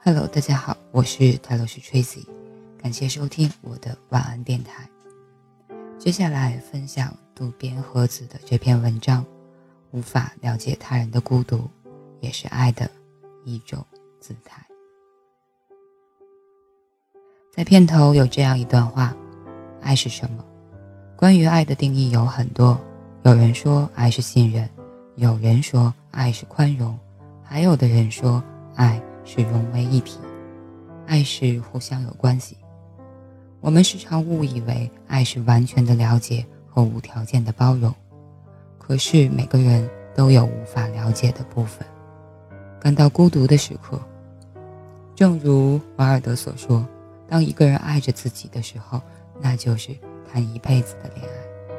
Hello，大家好，我是泰罗斯 Tracy，感谢收听我的晚安电台。接下来分享渡边和子的这篇文章：无法了解他人的孤独，也是爱的一种姿态。在片头有这样一段话：爱是什么？关于爱的定义有很多，有人说爱是信任，有人说爱是宽容，还有的人说爱。是融为一体，爱是互相有关系。我们时常误以为爱是完全的了解和无条件的包容，可是每个人都有无法了解的部分，感到孤独的时刻。正如瓦尔德所说：“当一个人爱着自己的时候，那就是谈一辈子的恋爱。”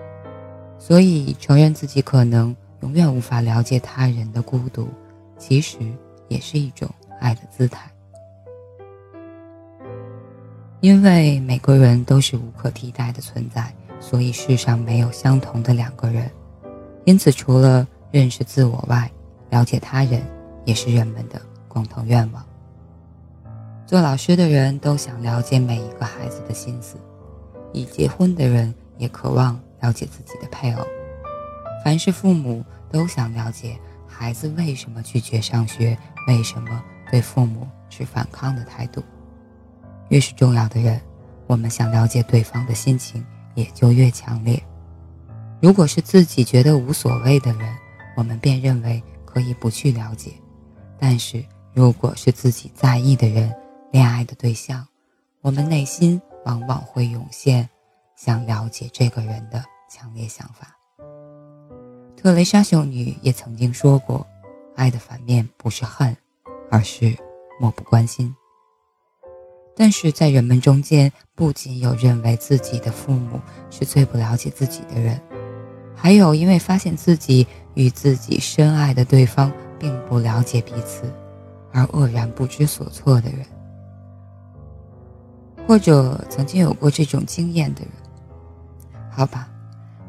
所以，承认自己可能永远无法了解他人的孤独，其实也是一种。爱的姿态，因为每个人都是无可替代的存在，所以世上没有相同的两个人。因此，除了认识自我外，了解他人也是人们的共同愿望。做老师的人都想了解每一个孩子的心思，已结婚的人也渴望了解自己的配偶。凡是父母都想了解孩子为什么拒绝上学，为什么。对父母持反抗的态度，越是重要的人，我们想了解对方的心情也就越强烈。如果是自己觉得无所谓的人，我们便认为可以不去了解；但是如果是自己在意的人、恋爱的对象，我们内心往往会涌现想了解这个人的强烈想法。特蕾莎修女也曾经说过：“爱的反面不是恨。”而是漠不关心。但是在人们中间，不仅有认为自己的父母是最不了解自己的人，还有因为发现自己与自己深爱的对方并不了解彼此而愕然不知所措的人，或者曾经有过这种经验的人。好吧，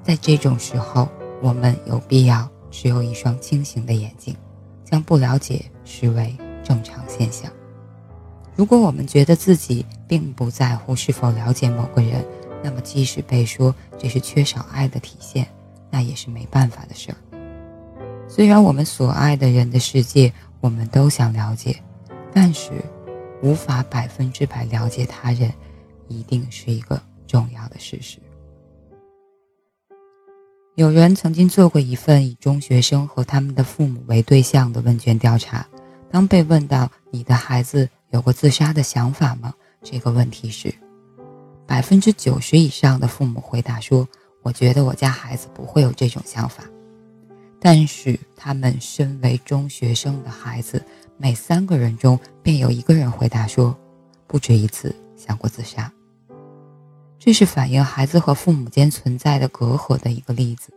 在这种时候，我们有必要持有一双清醒的眼睛，将不了解视为。正常现象。如果我们觉得自己并不在乎是否了解某个人，那么即使被说这是缺少爱的体现，那也是没办法的事儿。虽然我们所爱的人的世界我们都想了解，但是无法百分之百了解他人，一定是一个重要的事实。有人曾经做过一份以中学生和他们的父母为对象的问卷调查。当被问到“你的孩子有过自杀的想法吗？”这个问题时，百分之九十以上的父母回答说：“我觉得我家孩子不会有这种想法。”但是，他们身为中学生的孩子，每三个人中便有一个人回答说：“不止一次想过自杀。”这是反映孩子和父母间存在的隔阂的一个例子。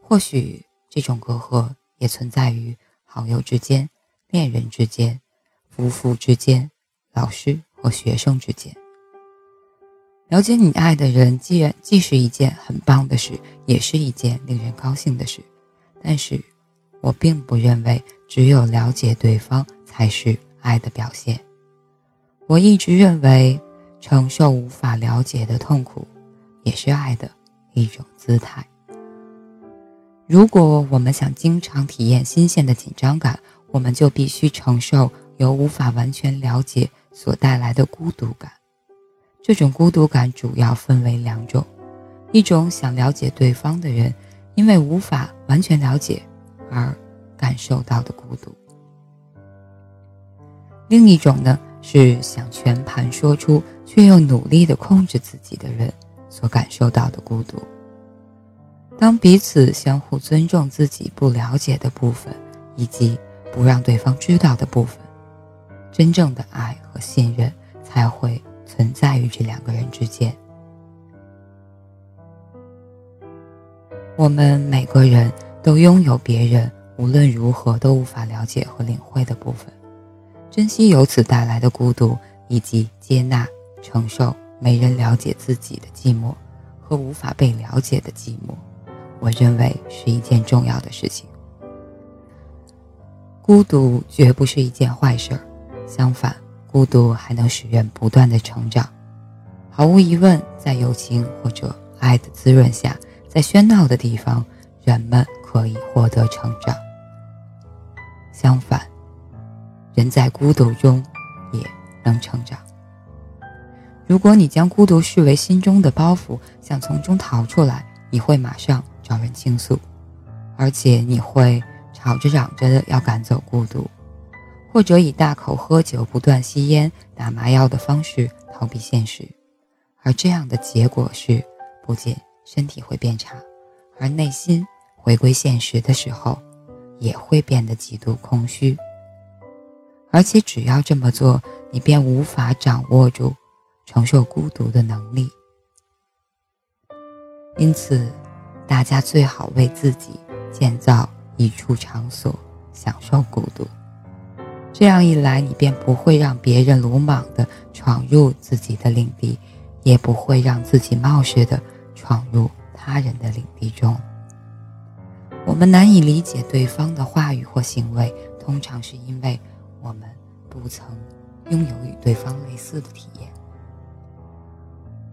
或许，这种隔阂也存在于好友之间。恋人之间、夫妇之间、老师和学生之间，了解你爱的人，既然既是一件很棒的事，也是一件令人高兴的事。但是，我并不认为只有了解对方才是爱的表现。我一直认为，承受无法了解的痛苦，也是爱的一种姿态。如果我们想经常体验新鲜的紧张感，我们就必须承受由无法完全了解所带来的孤独感。这种孤独感主要分为两种：一种想了解对方的人，因为无法完全了解而感受到的孤独；另一种呢，是想全盘说出却又努力的控制自己的人所感受到的孤独。当彼此相互尊重自己不了解的部分，以及不让对方知道的部分，真正的爱和信任才会存在于这两个人之间。我们每个人都拥有别人无论如何都无法了解和领会的部分，珍惜由此带来的孤独，以及接纳承受没人了解自己的寂寞和无法被了解的寂寞，我认为是一件重要的事情。孤独绝不是一件坏事，相反，孤独还能使人不断的成长。毫无疑问，在友情或者爱的滋润下，在喧闹的地方，人们可以获得成长。相反，人在孤独中也能成长。如果你将孤独视为心中的包袱，想从中逃出来，你会马上找人倾诉，而且你会吵着嚷着的要赶走孤独，或者以大口喝酒、不断吸烟、打麻药的方式逃避现实。而这样的结果是，不仅身体会变差，而内心回归现实的时候，也会变得极度空虚。而且只要这么做，你便无法掌握住承受孤独的能力。因此，大家最好为自己建造一处场所，享受孤独。这样一来，你便不会让别人鲁莽地闯入自己的领地。也不会让自己冒失的闯入他人的领地中。我们难以理解对方的话语或行为，通常是因为我们不曾拥有与对方类似的体验。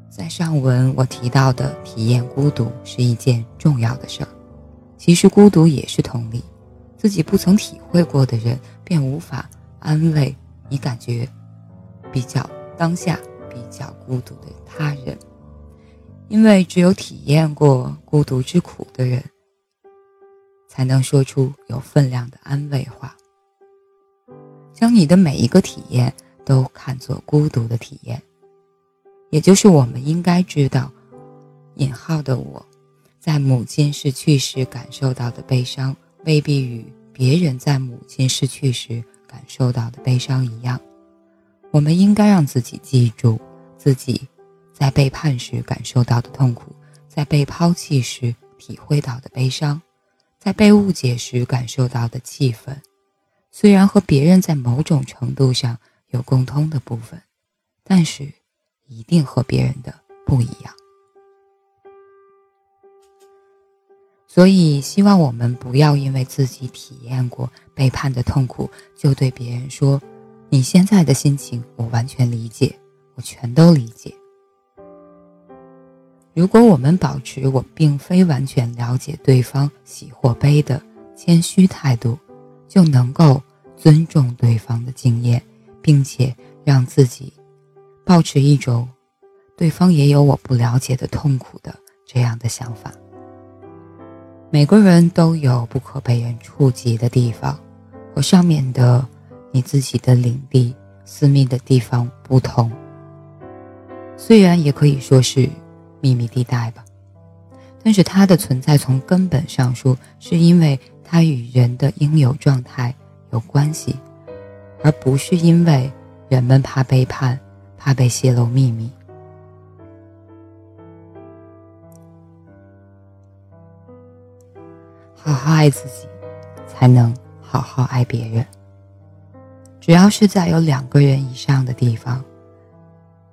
在上文我提到的体验孤独是一件重要的事儿，其实孤独也是同理，自己不曾体会过的人，便无法安慰你感觉比较当下。比较孤独的他人，因为只有体验过孤独之苦的人，才能说出有分量的安慰话。将你的每一个体验都看作孤独的体验，也就是我们应该知道，引号的我，在母亲逝去时感受到的悲伤，未必与别人在母亲逝去时感受到的悲伤一样。我们应该让自己记住自己在背叛时感受到的痛苦，在被抛弃时体会到的悲伤，在被误解时感受到的气愤。虽然和别人在某种程度上有共通的部分，但是一定和别人的不一样。所以，希望我们不要因为自己体验过背叛的痛苦，就对别人说。你现在的心情，我完全理解，我全都理解。如果我们保持我并非完全了解对方喜或悲的谦虚态度，就能够尊重对方的经验，并且让自己保持一种对方也有我不了解的痛苦的这样的想法。每个人都有不可被人触及的地方，和上面的。你自己的领地、私密的地方不同，虽然也可以说是秘密地带吧，但是它的存在从根本上说，是因为它与人的应有状态有关系，而不是因为人们怕背叛、怕被泄露秘密。好好爱自己，才能好好爱别人。只要是在有两个人以上的地方，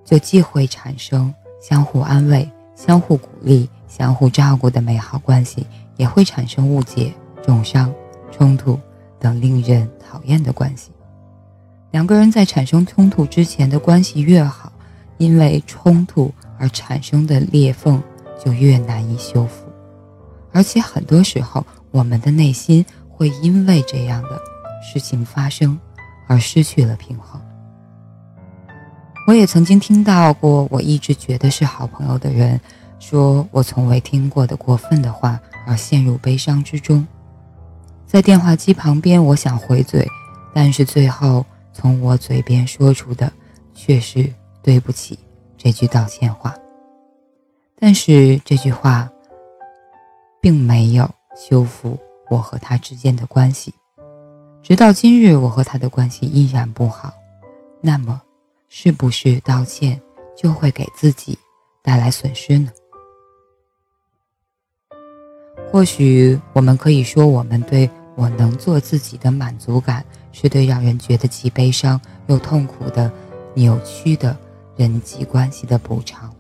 就既会产生相互安慰、相互鼓励、相互照顾的美好关系，也会产生误解、重伤、冲突等令人讨厌的关系。两个人在产生冲突之前的关系越好，因为冲突而产生的裂缝就越难以修复，而且很多时候，我们的内心会因为这样的事情发生。而失去了平衡。我也曾经听到过，我一直觉得是好朋友的人，说我从未听过的过分的话，而陷入悲伤之中。在电话机旁边，我想回嘴，但是最后从我嘴边说出的却是“对不起”这句道歉话。但是这句话并没有修复我和他之间的关系。直到今日，我和他的关系依然不好。那么，是不是道歉就会给自己带来损失呢？或许我们可以说，我们对我能做自己的满足感，是对让人觉得既悲伤又痛苦的扭曲的人际关系的补偿。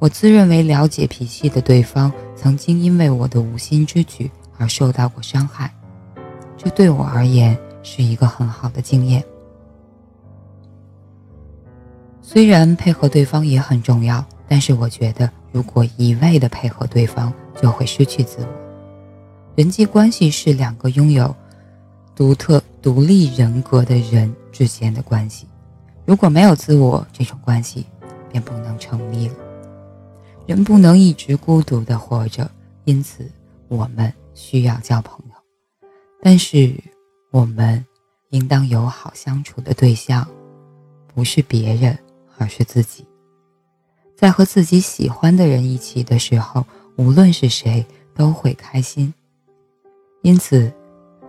我自认为了解脾气的对方，曾经因为我的无心之举而受到过伤害。这对我而言是一个很好的经验。虽然配合对方也很重要，但是我觉得，如果一味的配合对方，就会失去自我。人际关系是两个拥有独特独立人格的人之间的关系，如果没有自我，这种关系便不能成立了。人不能一直孤独的活着，因此我们需要交朋友，但是我们应当有好相处的对象，不是别人。而是自己，在和自己喜欢的人一起的时候，无论是谁都会开心。因此，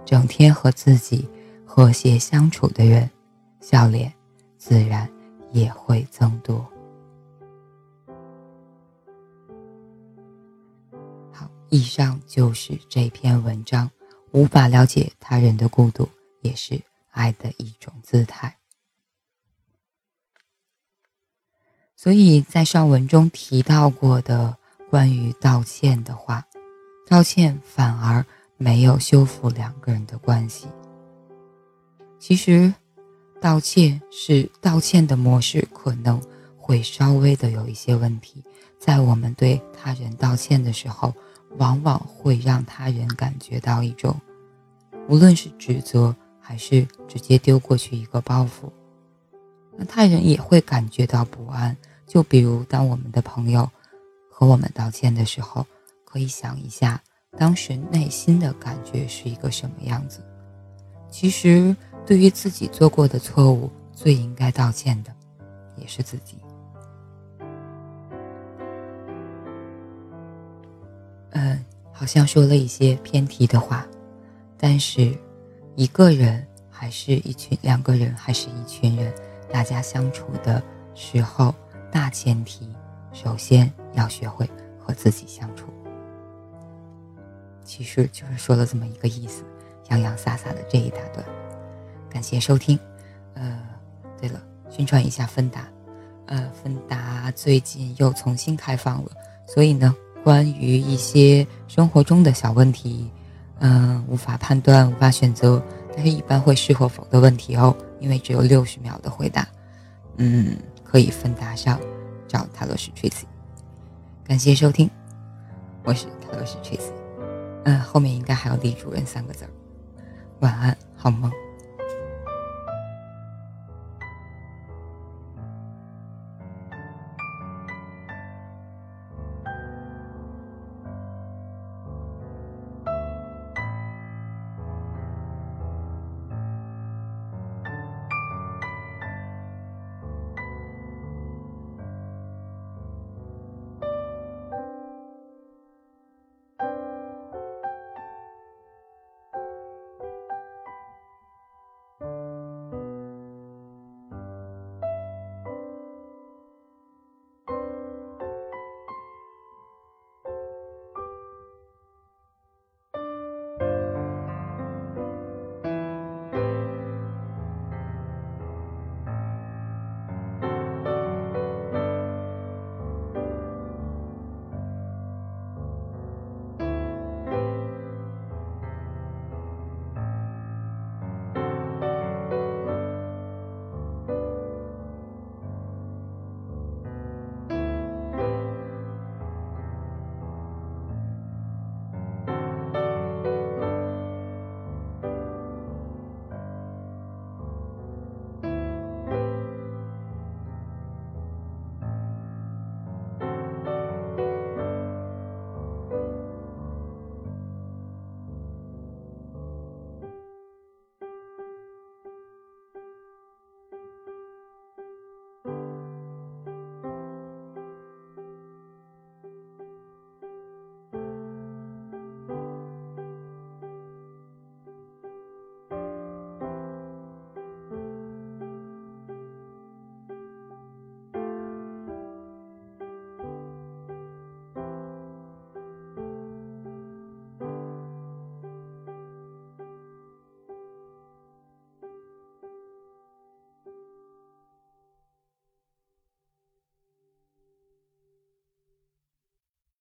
整天和自己和谐相处的人，笑脸自然也会增多。以上就是这篇文章。无法了解他人的孤独，也是爱的一种姿态。所以在上文中提到过的关于道歉的话，道歉反而没有修复两个人的关系。其实，道歉是道歉的模式可能会稍微的有一些问题。在我们对他人道歉的时候，往往会让他人感觉到一种，无论是指责还是直接丢过去一个包袱，那他人也会感觉到不安。就比如，当我们的朋友和我们道歉的时候，可以想一下当时内心的感觉是一个什么样子。其实，对于自己做过的错误，最应该道歉的也是自己。好像说了一些偏题的话，但是一个人还是一群，两个人还是一群人，大家相处的时候。大前提，首先要学会和自己相处。其实就是说了这么一个意思，洋洋洒洒的这一大段。感谢收听。呃，对了，宣传一下芬达。呃，芬达最近又重新开放了，所以呢，关于一些生活中的小问题，嗯，无法判断、无法选择，但是一般会是或否的问题哦，因为只有六十秒的回答。嗯。可以分达上找塔罗斯崔斯感谢收听，我是塔罗斯崔斯嗯，后面应该还有李主任三个字儿，晚安，好梦。